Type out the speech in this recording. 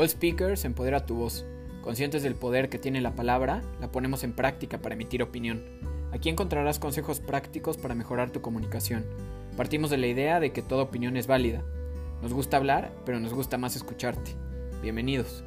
All Speakers empodera tu voz. Conscientes del poder que tiene la palabra, la ponemos en práctica para emitir opinión. Aquí encontrarás consejos prácticos para mejorar tu comunicación. Partimos de la idea de que toda opinión es válida. Nos gusta hablar, pero nos gusta más escucharte. Bienvenidos.